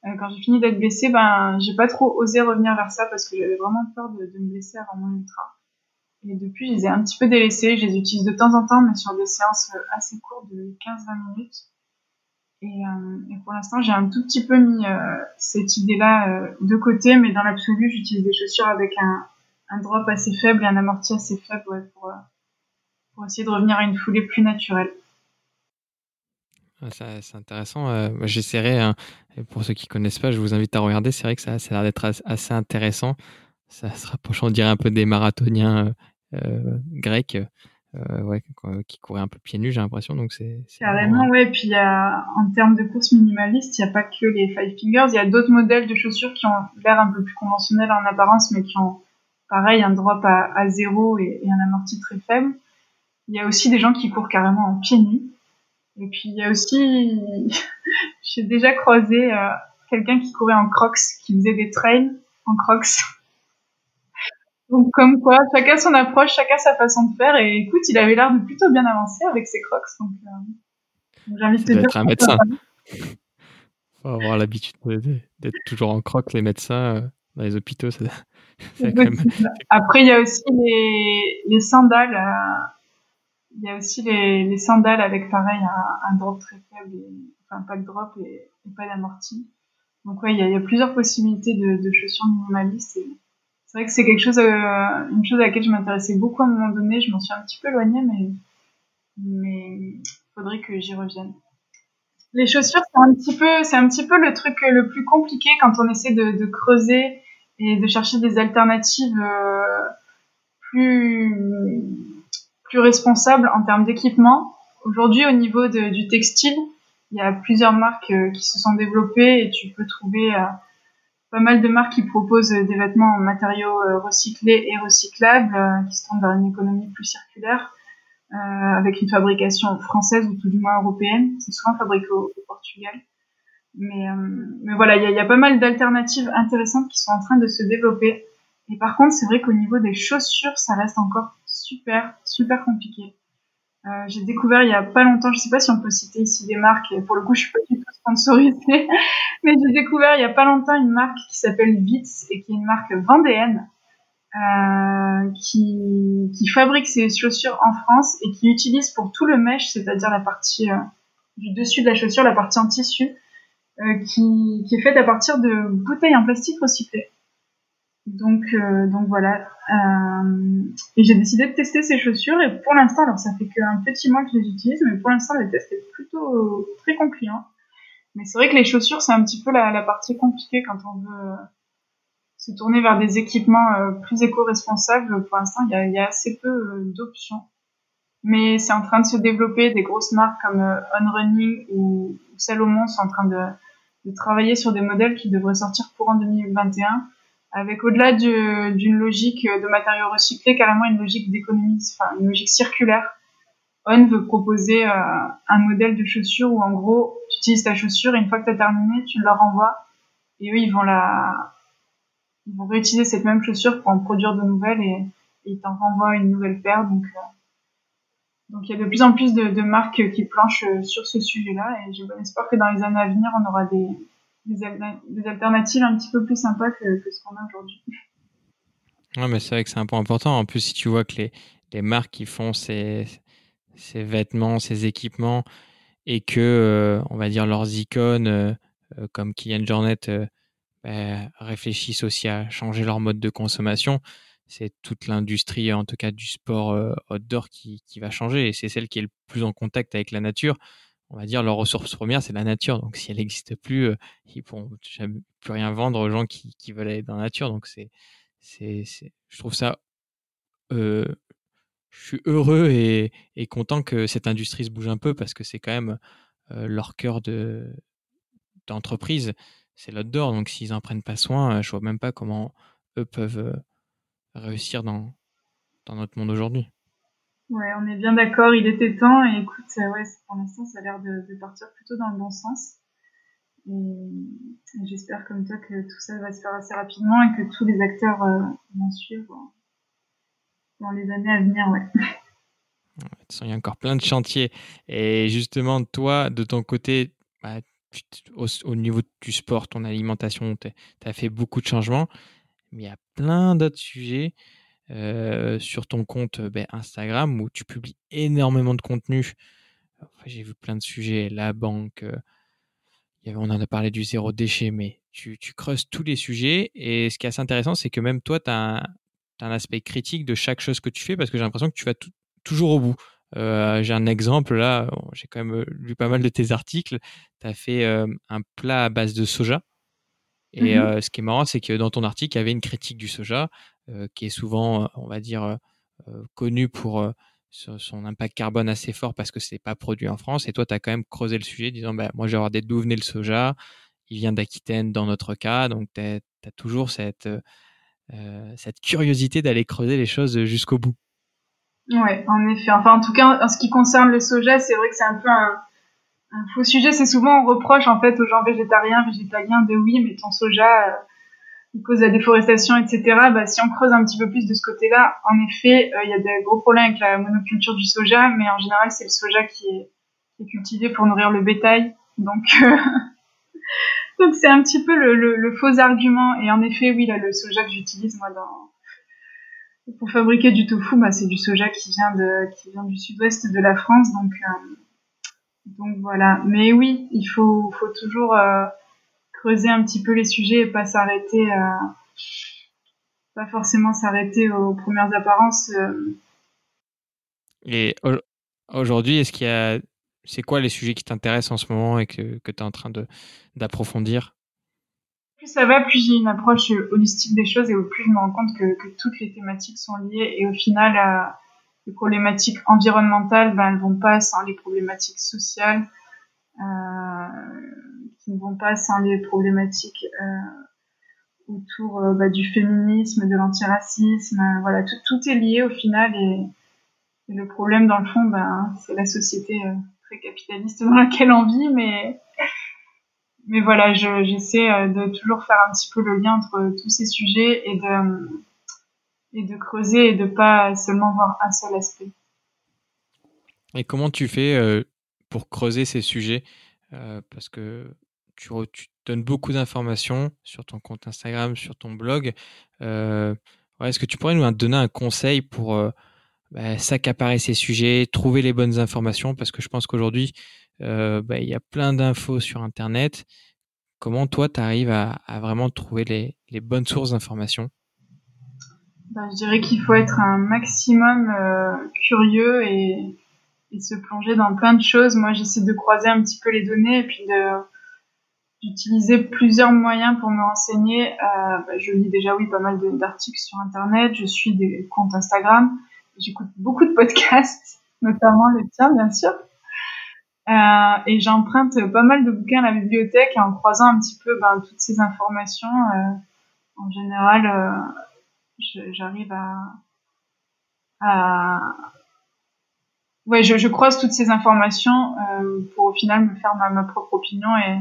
euh, quand j'ai fini d'être blessée, ben, j'ai pas trop osé revenir vers ça parce que j'avais vraiment peur de, me blesser avant mon ultra. Et depuis, je les ai un petit peu délaissés. Je les utilise de temps en temps, mais sur des séances assez courtes de 15-20 minutes. Et, euh, et, pour l'instant, j'ai un tout petit peu mis euh, cette idée-là de côté, mais dans l'absolu, j'utilise des chaussures avec un, drop assez faible et un amorti assez faible euh, pour, essayer de revenir à une foulée plus naturelle. C'est intéressant. Euh, j'essaierai, hein, pour ceux qui connaissent pas, je vous invite à regarder. C'est vrai que ça, ça a l'air d'être assez intéressant. Ça se rapproche, on dirait, un peu des marathoniens euh, grecs. qui couraient un peu pieds nus, j'ai l'impression. Donc c'est carrément, ouais. Puis a, en termes de course minimaliste, il n'y a pas que les Five Fingers. Il y a d'autres modèles de chaussures qui ont l'air un peu plus conventionnels en apparence, mais qui ont pareil, un drop à, zéro et, un amorti très faible. Il y a aussi des gens qui courent carrément en pieds nus. Et puis il y a aussi, j'ai déjà croisé euh, quelqu'un qui courait en crocs, qui faisait des trails en crocs. Donc comme quoi, chacun son approche, chacun sa façon de faire. Et écoute, il avait l'air de plutôt bien avancer avec ses crocs. Donc euh, j'ai envie de te dire. un médecin. Faut avoir l'habitude d'être toujours en crocs, les médecins. Euh, dans les hôpitaux, ça, Après, il y a aussi les, les sandales. Euh, il y a aussi les, les, sandales avec pareil un, drop très faible, enfin pas de drop et, pas d'amorti. Donc ouais, il y, a, il y, a, plusieurs possibilités de, de chaussures minimalistes. C'est vrai que c'est quelque chose, euh, une chose à laquelle je m'intéressais beaucoup à un moment donné. Je m'en suis un petit peu éloignée, mais mais faudrait que j'y revienne. Les chaussures, c'est un petit peu, c'est un petit peu le truc le plus compliqué quand on essaie de, creuser et de chercher des alternatives euh, plus plus responsables en termes d'équipement. Aujourd'hui, au niveau du textile, il y a plusieurs marques euh, qui se sont développées et tu peux trouver pas mal de marques qui proposent des vêtements en matériaux recyclés et recyclables, qui se tournent vers une économie plus circulaire. Euh, avec une fabrication française ou tout du moins européenne. C'est souvent fabriqué au, Portugal. Mais, euh, mais voilà, il y, y a, pas mal d'alternatives intéressantes qui sont en train de se développer. Et par contre, c'est vrai qu'au niveau des chaussures, ça reste encore super, super compliqué. Euh, j'ai découvert il y a pas longtemps, je sais pas si on peut citer ici des marques, et pour le coup je suis pas du tout sponsorisée, mais j'ai découvert il y a pas longtemps une marque qui s'appelle Vitz et qui est une marque vendéenne euh, qui, qui, fabrique ses chaussures en France et qui utilise pour tout le mesh, c'est-à-dire la partie euh, du dessus de la chaussure, la partie en tissu, euh, qui, qui, est faite à partir de bouteilles en plastique recyclées. Donc, euh, donc voilà. et j'ai décidé de tester ces chaussures et pour l'instant, alors ça fait qu'un petit mois que je les utilise, mais pour l'instant, le test est plutôt très concluant. Mais c'est vrai que les chaussures, c'est un petit peu la, partie compliquée quand on veut se tourner vers des équipements euh, plus éco-responsables, pour l'instant, il y a, assez peu euh, d'options. Mais c'est en train de se développer. Des grosses marques comme euh, Running ou Salomon sont en train de, travailler sur des modèles qui devraient sortir courant 2021, avec au-delà d'une logique de matériaux recyclés, carrément une logique d'économie, enfin une logique circulaire. On veut proposer un modèle de chaussure où en gros, tu utilises ta chaussure et une fois que tu as terminé, tu leur renvoies et eux, ils vont la, ils vont réutiliser cette même chaussure pour en produire de nouvelles et, ils t'en renvoient une nouvelle paire. Donc, euh, donc il y a de plus en plus de, marques qui planchent euh, sur ce sujet-là et j'ai bon espoir que dans les années à venir, on aura des, des, alternatives un petit peu plus sympas que, ce qu'on a aujourd'hui. Ouais, mais c'est vrai que c'est un point important. En plus, si tu vois que les, les marques qui font ces, ces vêtements, ces équipements, et que, euh, on va dire, leurs icônes, comme Kylian Jornet, bah, réfléchissent aussi à changer leur mode de consommation, c'est toute l'industrie, en tout cas du sport euh, outdoor, qui, qui va changer. Et c'est celle qui est le plus en contact avec la nature. On va dire leur ressource première, c'est la nature. Donc si elle n'existe plus, euh, ils pourront plus rien vendre aux gens qui, qui veulent aller dans la nature. Donc c'est, c'est, je trouve ça. Euh, je suis heureux et, content que cette industrie se bouge un peu parce que c'est quand même euh, leur cœur de d'entreprise c'est l'outdoor. Donc s'ils n'en prennent pas soin, je vois même pas comment eux peuvent réussir dans, dans notre monde aujourd'hui. Ouais, on est bien d'accord, il était temps. Et écoute, euh, ouais, pour l'instant, ça a l'air de, partir plutôt dans le bon sens. Et, j'espère comme toi que tout ça va se faire assez rapidement et que tous les acteurs vont suivre dans les années à venir. Ouais. Il y a encore plein de chantiers. Et justement, toi, de ton côté, bah, au, niveau du sport, ton alimentation, tu as fait beaucoup de changements, mais il y a plein d'autres sujets euh, sur ton compte ben, Instagram où tu publies énormément de contenu. J'ai vu plein de sujets, la banque, euh, on en a parlé du zéro déchet, mais tu, creuses tous les sujets. Et ce qui est assez intéressant, c'est que même toi, tu as, un aspect critique de chaque chose que tu fais parce que j'ai l'impression que tu vas toujours au bout. Euh, j'ai un exemple là, j'ai quand même euh, lu pas mal de tes articles. Tu as fait euh, un plat à base de soja. Et mmh ce qui est marrant, c'est que dans ton article, il y avait une critique du soja, qui est souvent, on va dire, connu pour son impact carbone assez fort parce que c'est pas produit en France. Et toi, tu as quand même creusé le sujet, disant, bah, moi, j'ai regardé d'où venait le soja. Il vient d'Aquitaine dans notre cas. Donc, tu as, toujours cette, cette curiosité d'aller creuser les choses jusqu'au bout. Ouais, en effet. Enfin, en tout cas, en ce qui concerne le soja, c'est vrai que c'est un peu un, un faux sujet. C'est souvent on reproche en fait aux gens végétariens, végétaliens de oui, mais ton soja, il cause la déforestation, etc. Bah, si on creuse un petit peu plus de ce côté-là, en effet, euh, il y a des gros problèmes avec la monoculture du soja, mais en général, c'est le soja qui est, qui est, cultivé pour nourrir le bétail. Donc, euh, donc c'est un petit peu le, le, le, faux argument. Et en effet, oui, là, le soja que j'utilise moi dans pour fabriquer du tofu, bah, c'est du soja qui vient, de, qui vient du sud-ouest de la France. Donc, euh, donc voilà. Mais oui, il faut, faut toujours euh, creuser un petit peu les sujets et pas s'arrêter, euh, pas forcément s'arrêter aux premières apparences. Et aujourd'hui, est-ce qu'il y a c'est quoi les sujets qui t'intéressent en ce moment et que, que tu es en train d'approfondir? Plus ça va, plus j'ai une approche holistique des choses et plus je me rends compte que, que toutes les thématiques sont liées et au final, euh, les problématiques environnementales, ben, elles vont pas sans les problématiques sociales, euh, ne vont pas sans les problématiques euh, autour euh, bah, du féminisme, de l'antiracisme. Euh, voilà, tout, tout, est lié au final et, le problème dans le fond, ben, c'est la société très capitaliste dans laquelle on vit, mais mais voilà, j'essaie de toujours faire un petit peu le lien entre tous ces sujets et de et de creuser et de pas seulement voir un seul aspect. Et comment tu fais pour creuser ces sujets Parce que tu, donnes beaucoup d'informations sur ton compte Instagram, sur ton blog. Euh, Est-ce que tu pourrais nous donner un conseil pour euh, bah, s'accaparer ces sujets, trouver les bonnes informations? Parce que je pense qu'aujourd'hui, euh, bah, il y a plein d'infos sur Internet. Comment toi, tu arrives à, vraiment trouver les, bonnes sources d'informations? Ben, je dirais qu'il faut être un maximum curieux et, se plonger dans plein de choses. Moi, j'essaie de croiser un petit peu les données et puis de d'utiliser plusieurs moyens pour me renseigner. Euh, ben, je lis déjà, oui, pas mal d'articles sur Internet. Je suis des comptes Instagram. J'écoute beaucoup de podcasts, notamment le tien, bien sûr. Euh, et j'emprunte pas mal de bouquins à la bibliothèque en croisant un petit peu ben, toutes ces informations. Euh, en général, j'arrive à, ouais je, croise toutes ces informations pour au final me faire ma, ma propre opinion et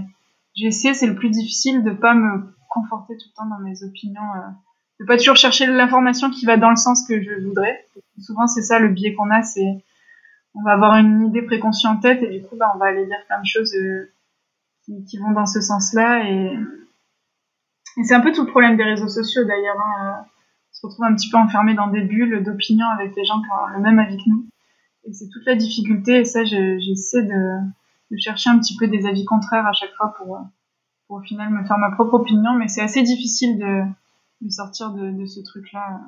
j'essaie c'est le plus difficile de pas me conforter tout le temps dans mes opinions euh, de pas toujours chercher l'information qui va dans le sens que je voudrais souvent c'est ça le biais qu'on a c'est on va avoir une idée préconçue en tête et du coup bah, on va aller dire plein de choses euh, qui, vont dans ce sens là et, et c'est un peu tout le problème des réseaux sociaux d'ailleurs hein se retrouve un petit peu enfermé dans des bulles d'opinion avec les gens qui ont le même avis que nous. Et c'est toute la difficulté, et ça, j'essaie de, de, chercher un petit peu des avis contraires à chaque fois pour, pour au final me faire ma propre opinion, mais c'est assez difficile de, de sortir de, ce truc-là.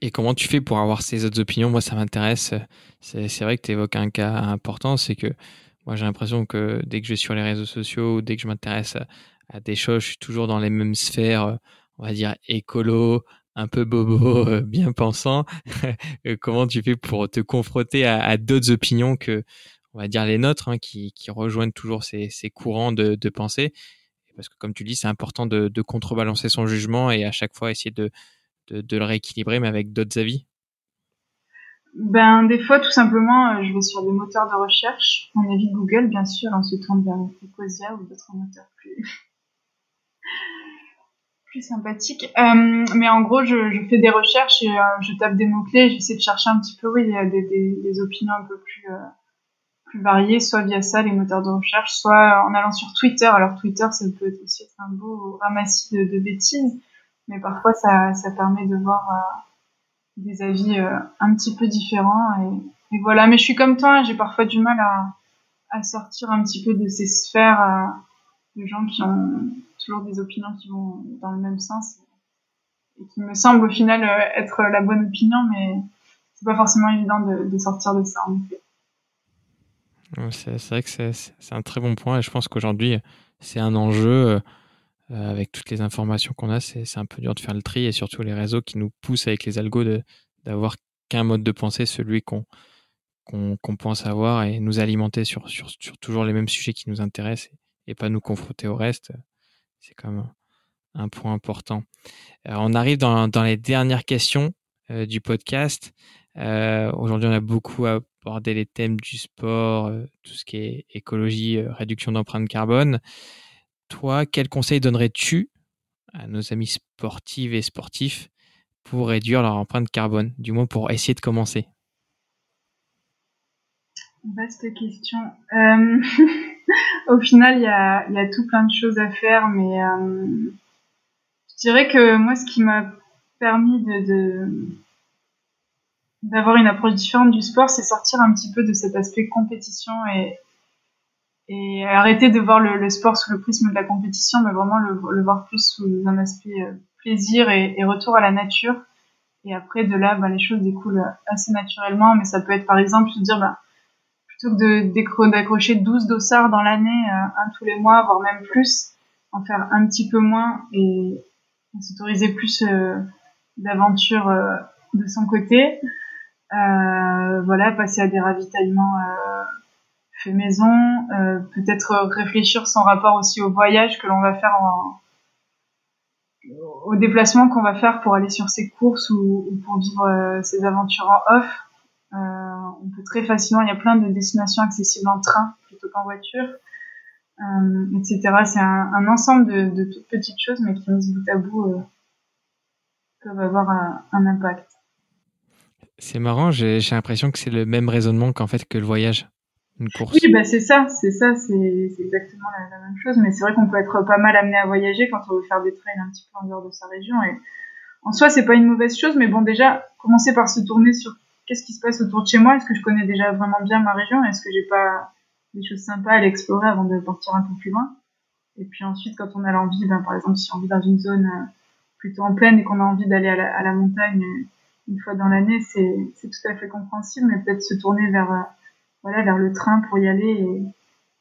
Et comment tu fais pour avoir ces autres opinions? Moi, ça m'intéresse. C'est vrai que tu évoques un cas important, c'est que moi, j'ai l'impression que dès que je vais sur les réseaux sociaux, dès que je m'intéresse à, à, des choses, je suis toujours dans les mêmes sphères on va dire écolo, un peu bobo, euh, bien pensant. Euh, comment tu fais pour te confronter à, d'autres opinions que, on va dire les nôtres, hein, qui, rejoignent toujours ces, courants de, pensée? Parce que comme tu dis, c'est important de, contrebalancer son jugement et à chaque fois essayer de, le rééquilibrer, mais avec d'autres avis. Ben, des fois, tout simplement, euh, je vais sur des moteurs de recherche. On évite Google, bien sûr, on se tourne vers Ecosia ou d'autres moteurs plus, sympathique. Euh, mais en gros, je, fais des recherches et euh, je tape des mots-clés. J'essaie de chercher un petit peu, oui, des, des, des opinions un peu plus, euh, plus variées, soit via ça, les moteurs de recherche, soit en allant sur Twitter. Alors Twitter, ça peut aussi être un beau ramassis de, bêtises, mais parfois ça, ça permet de voir des avis un petit peu différents. Et, voilà, mais je suis comme toi, j'ai parfois du mal à, à sortir un petit peu de ces sphères de gens qui ont toujours des opinions qui vont dans le même sens et qui me semblent au final euh, être la bonne opinion, mais c'est pas forcément évident de, sortir de ça. C'est vrai que c'est un très bon point et je pense qu'aujourd'hui c'est un enjeu euh, avec toutes les informations qu'on a, c'est un peu dur de faire le tri et surtout les réseaux qui nous poussent avec les algos d'avoir qu'un mode de pensée, celui qu'on pense avoir et nous alimenter sur, sur, toujours les mêmes sujets qui nous intéressent et pas nous confronter au reste. C'est quand même un point important. Euh, on arrive dans, les dernières questions euh, du podcast. Euh, Aujourd'hui, on a beaucoup abordé les thèmes du sport, tout ce qui est écologie, réduction d'empreinte carbone. Toi, quel conseil donnerais-tu à nos amis sportives et sportifs pour réduire leur empreinte carbone, du moins pour essayer de commencer? Vaste question. Au final, il y a, y a, tout plein de choses à faire, mais euh, je dirais que moi, ce qui m'a permis de, d'avoir une approche différente du sport, c'est sortir un petit peu de cet aspect compétition et, et arrêter de voir le, le, sport sous le prisme de la compétition, mais vraiment le, le voir plus sous un aspect euh, plaisir et, et, retour à la nature. Et après, de là, bah, les choses découlent assez naturellement. Mais ça peut être, par exemple, se dire, bah, plutôt que d'accrocher 12 dossards dans l'année, un tous les mois, voire même plus, en faire un petit peu moins et s'autoriser plus d'aventures de son côté. Euh, voilà, passer à des ravitaillements euh, fait maison, euh, peut-être réfléchir son rapport aussi au voyage que l'on va faire en, au déplacement qu'on va faire pour aller sur ses courses ou, pour vivre ses aventures en off. On peut très facilement, il y a plein de destinations accessibles en train plutôt qu'en voiture, etc. C'est un, ensemble de, toutes petites choses, mais qui, mises bout à bout, peuvent avoir un impact. C'est marrant, j'ai l'impression que c'est le même raisonnement qu'en fait que le voyage, une course. Oui, bah c'est ça, c'est ça, c'est exactement la, même chose. Mais c'est vrai qu'on peut être pas mal amené à voyager quand on veut faire des trails un petit peu en dehors de sa région. Et en soi, c'est pas une mauvaise chose, mais bon, déjà, commencer par se tourner sur qu'est-ce qui se passe autour de chez moi? Est-ce que je connais déjà vraiment bien ma région? Est-ce que j'ai pas des choses sympas à l'explorer avant de partir un peu plus loin? Et puis ensuite, quand on a l'envie, ben, par exemple, si on vit dans une zone euh, plutôt en plaine et qu'on a envie d'aller à, la montagne une fois dans l'année, c'est, tout à fait compréhensible, mais peut-être se tourner vers, euh, voilà, vers le train pour y aller et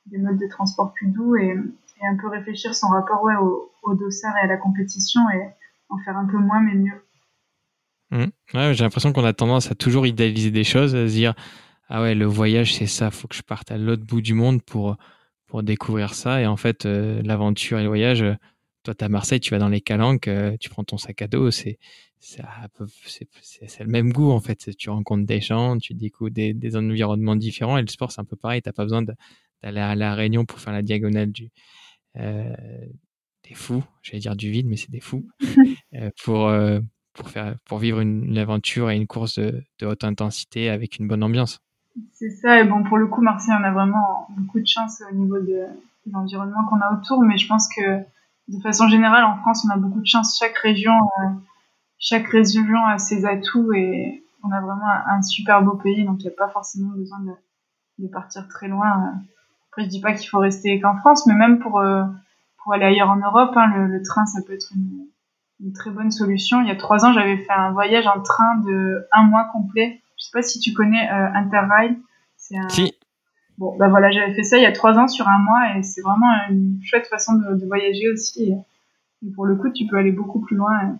des modes de transport plus doux et, un peu réfléchir son rapport au, au dossard et à la compétition et en faire un peu moins mais mieux. Mmh. Ouais, j'ai l'impression qu'on a tendance à toujours idéaliser des choses, à se dire ah ouais le voyage c'est ça, faut que je parte à l'autre bout du monde pour pour découvrir ça et en fait euh, l'aventure et le voyage, toi tu à Marseille, tu vas dans les calanques, euh, tu prends ton sac à dos, c'est c'est le même goût en fait. Tu rencontres des gens, tu découvres des, des environnements différents et le sport c'est un peu pareil. T'as pas besoin d'aller à la Réunion pour faire la diagonale du euh, des fous. J'allais dire du vide, mais c'est des fous pour pour faire pour vivre une, aventure et une course de, haute intensité avec une bonne ambiance. C'est ça. Et bon pour le coup, Marseille, on a vraiment beaucoup de chance au niveau de, l'environnement qu'on a autour, mais je pense que de façon générale en France, on a beaucoup de chance. Chaque région euh, chaque région a ses atouts et on a vraiment un, super beau pays, donc il n'y a pas forcément besoin de, partir très loin. Après, je dis pas qu'il faut rester qu'en France, mais même pour, euh, pour aller ailleurs en Europe, hein, le, train, ça peut être une, très bonne solution. Il y a trois ans, j'avais fait un voyage en train de un mois complet. Je sais pas si tu connais euh, Interrail. Un... Si. Bon, bah voilà, j'avais fait ça il y a trois ans sur un mois et c'est vraiment une chouette façon de, voyager aussi. Et, pour le coup, tu peux aller beaucoup plus loin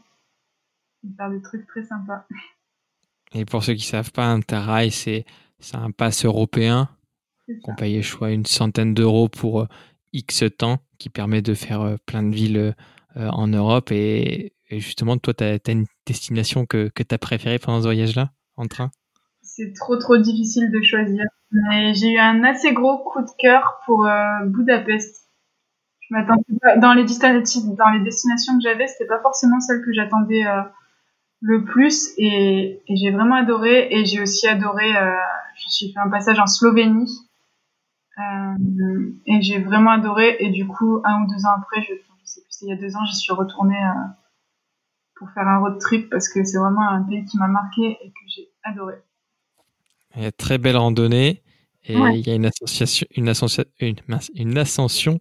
faire des trucs très sympas. Et pour ceux qui savent pas, Interrail, c'est un pass européen qu'on paye, je crois, une centaine d'euros pour euh, X temps, qui permet de faire euh, plein de villes euh, en Europe. Et, justement, toi, tu as, une destination que, que tu as préférée pendant ce voyage-là, en train? C'est trop, trop difficile de choisir. Mais j'ai eu un assez gros coup de cœur pour Budapest. Je m'attendais dans les, dans les destinations que j'avais, c'était pas forcément celle que j'attendais le plus et, j'ai vraiment adoré et j'ai aussi adoré euh, j'ai fait un passage en Slovénie euh, et j'ai vraiment adoré et du coup un ou deux ans après je, je il y a deux ans j'y suis retournée euh, pour faire un road trip parce que c'est vraiment un pays qui m'a marqué et que j'ai adoré. Il y a très belle randonnée et il y a une association une ascension une, une ascension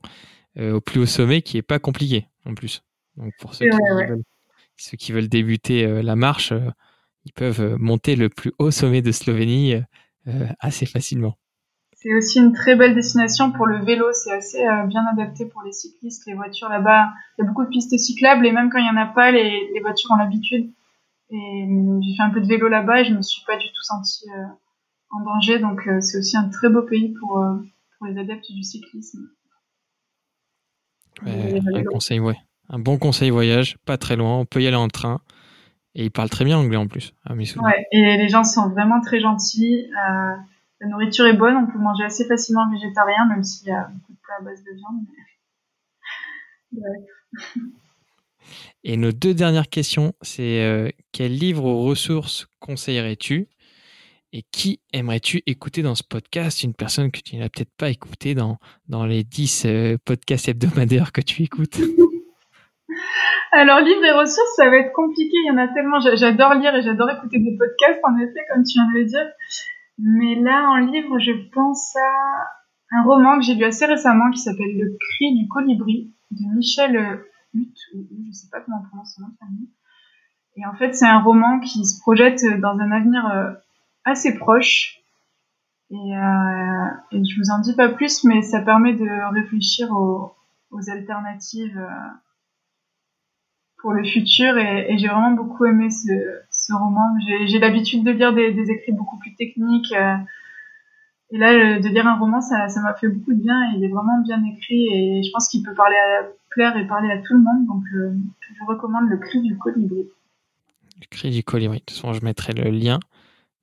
au plus haut sommet qui est pas compliquée en plus. Donc pour ceux qui veulent ceux qui veulent débuter euh, la marche, euh, ils peuvent euh, monter le plus haut sommet de Slovénie assez facilement. C'est aussi une très belle destination pour le vélo. C'est assez bien adapté pour les cyclistes, les voitures là-bas. Il y a beaucoup de pistes cyclables et même quand il n'y en a pas, les, voitures ont l'habitude. Et j'ai fait un peu de vélo là-bas et je me suis pas du tout sentie en danger. Donc c'est aussi un très beau pays pour, pour les adeptes du cyclisme. un conseil, ouais un bon conseil voyage, pas très loin, on peut y aller en train. Et il parle très bien anglais en plus, Ouais, et les gens sont vraiment très gentils. Euh, la nourriture est bonne, on peut manger assez facilement végétarien, même s'il y a beaucoup de plats à base de viande. Et nos deux dernières questions, c'est euh, quel livre ou ressources conseillerais-tu? Et qui aimerais-tu écouter dans ce podcast? Une personne que tu n'as peut-être pas écouté dans, dans les 10 euh, podcasts hebdomadaires que tu écoutes Alors, livres et ressources, ça va être compliqué. Il y en a tellement. J'adore lire et j'adore écouter des podcasts, en effet, comme tu viens de le dire. Mais là, en livre, je pense à un roman que j'ai lu assez récemment qui s'appelle Le cri du colibri de Michel Hutt, ou je sais pas comment on prononce son nom. Et en fait, c'est un roman qui se projette dans un avenir assez proche. Et, euh, et, je vous en dis pas plus, mais ça permet de réfléchir aux, alternatives pour le futur. Et j'ai vraiment beaucoup aimé ce, ce roman. J'ai l'habitude de lire des, des, écrits beaucoup plus techniques. Et là, de lire un roman, ça, m'a fait beaucoup de bien. il est vraiment bien écrit et je pense qu'il peut parler à, plaire et parler à tout le monde. Donc, euh, je recommande Le Cri du Colibri. Le Cri du Colibri. De toute façon, je mettrai le lien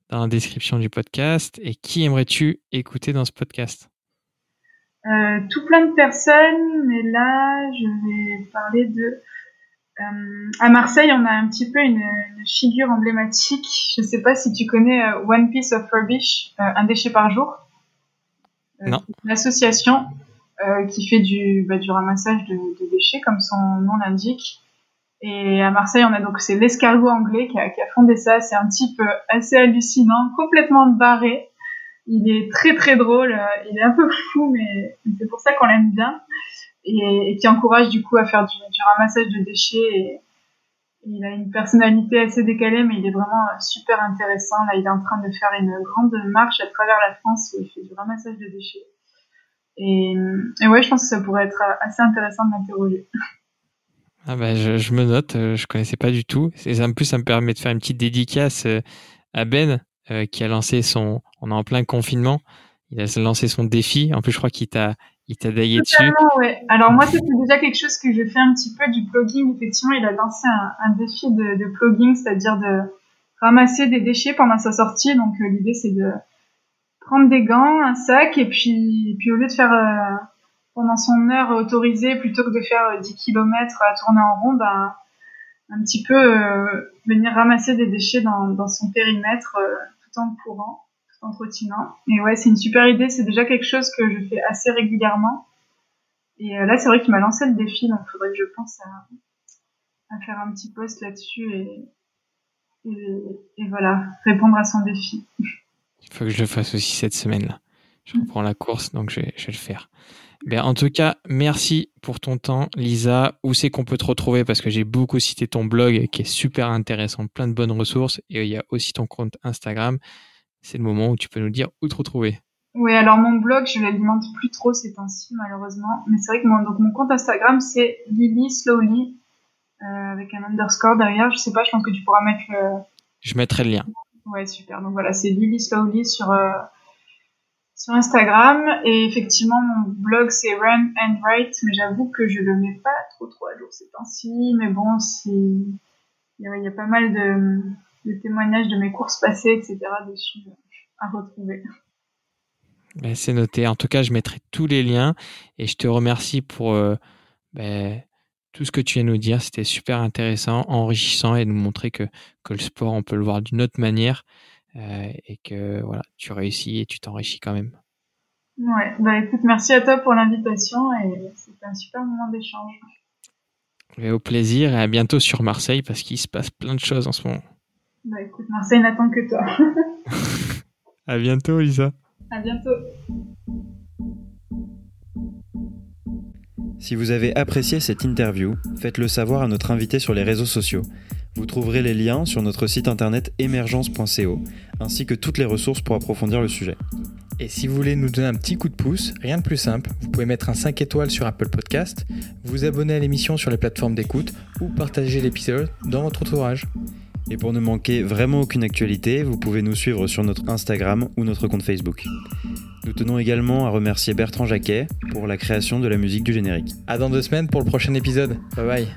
dans la description du podcast. Et qui aimerais-tu écouter dans ce podcast? Euh, Tout plein de personnes, mais là, je vais parler de euh, à Marseille, on a un petit peu une, figure emblématique. Je ne sais pas si tu connais euh, One Piece of Rubbish, euh, un déchet par jour. non. Une association qui fait du, bah, du ramassage de, déchets, comme son nom l'indique. Et à Marseille, on a donc c'est l'escargot anglais qui a, qui a, fondé ça. C'est un type assez hallucinant, complètement barré. Il est très très drôle. Il est un peu fou, mais c'est pour ça qu'on l'aime bien et, qui encourage du coup à faire du, ramassage de déchets. Et, il a une personnalité assez décalée, mais il est vraiment super intéressant. Là, il est en train de faire une grande marche à travers la France où il fait du ramassage de déchets. Et, ouais, je pense que ça pourrait être assez intéressant de m'interroger. Ah bah, je, me note, euh, je connaissais pas du tout. Et en plus, ça me permet de faire une petite dédicace euh, à Ben, euh, qui a lancé son. On est en plein confinement. Il a lancé son défi. En plus, je crois qu'il t'a il t'a dessus. Alors moi, c'était déjà quelque chose que je fais un petit peu du plugging. Effectivement, il a lancé un, défi de, plugging, c'est-à-dire de ramasser des déchets pendant sa sortie. Donc euh, l'idée, c'est de prendre des gants, un sac, et puis, puis au lieu de faire euh, pendant son heure autorisée, plutôt que de faire 10 euh, km à tourner en rond, ben, un petit peu venir ramasser des déchets dans son périmètre tout en courant en trottinant. Et ouais, c'est une super idée. C'est déjà quelque chose que je fais assez régulièrement. Et euh, là, c'est vrai qu'il m'a lancé le défi, donc il faudrait que je pense à, faire un petit post là-dessus et, et, voilà, répondre à son défi. Il faut que je le fasse aussi cette semaine-là. Je reprends la course, donc je vais, je vais le faire. Ben, en tout cas, merci pour ton temps, Lisa. Où c'est qu'on peut te retrouver? Parce que j'ai beaucoup cité ton blog qui est super intéressant, plein de bonnes ressources. Et il y a aussi ton compte Instagram c'est le moment où tu peux nous dire où te retrouver. Oui, alors mon blog, je l'alimente plus trop ces temps-ci, malheureusement. Mais c'est vrai que mon, donc mon compte Instagram, c'est Lily Slowly, euh, avec un underscore derrière. Je sais pas, je pense que tu pourras mettre le. Je mettrai le lien. Ouais, super. Donc voilà, c'est Lily Slowly sur, euh, sur Instagram. Et effectivement, mon blog, c'est Run and Write, mais j'avoue que je le mets pas trop trop à jour ces temps-ci. Mais bon, il y a pas mal de des témoignages de mes courses passées, etc. dessus euh, à retrouver. Ben, c'est noté. En tout cas, je mettrai tous les liens et je te remercie pour euh, ben, tout ce que tu viens de nous dire. C'était super intéressant, enrichissant et de nous montrer que, que le sport, on peut le voir d'une autre manière euh, et que voilà, tu réussis et tu t'enrichis quand même. Ouais, bah écoute, merci à toi pour l'invitation et c'était un super moment d'échange. Au plaisir et à bientôt sur Marseille parce qu'il se passe plein de choses en ce moment. Bah écoute, Marseille n'attend que toi. à bientôt, Lisa. À bientôt. Si vous avez apprécié cette interview, faites-le savoir à notre invité sur les réseaux sociaux. Vous trouverez les liens sur notre site internet émergence.co, ainsi que toutes les ressources pour approfondir le sujet. Et si vous voulez nous donner un petit coup de pouce, rien de plus simple, vous pouvez mettre un 5 étoiles sur Apple Podcast, vous abonner à l'émission sur les plateformes d'écoute ou partager l'épisode dans votre entourage. Et pour ne manquer vraiment aucune actualité, vous pouvez nous suivre sur notre Instagram ou notre compte Facebook. Nous tenons également à remercier Bertrand Jacquet pour la création de la musique du générique. À dans deux semaines pour le prochain épisode. Bye bye.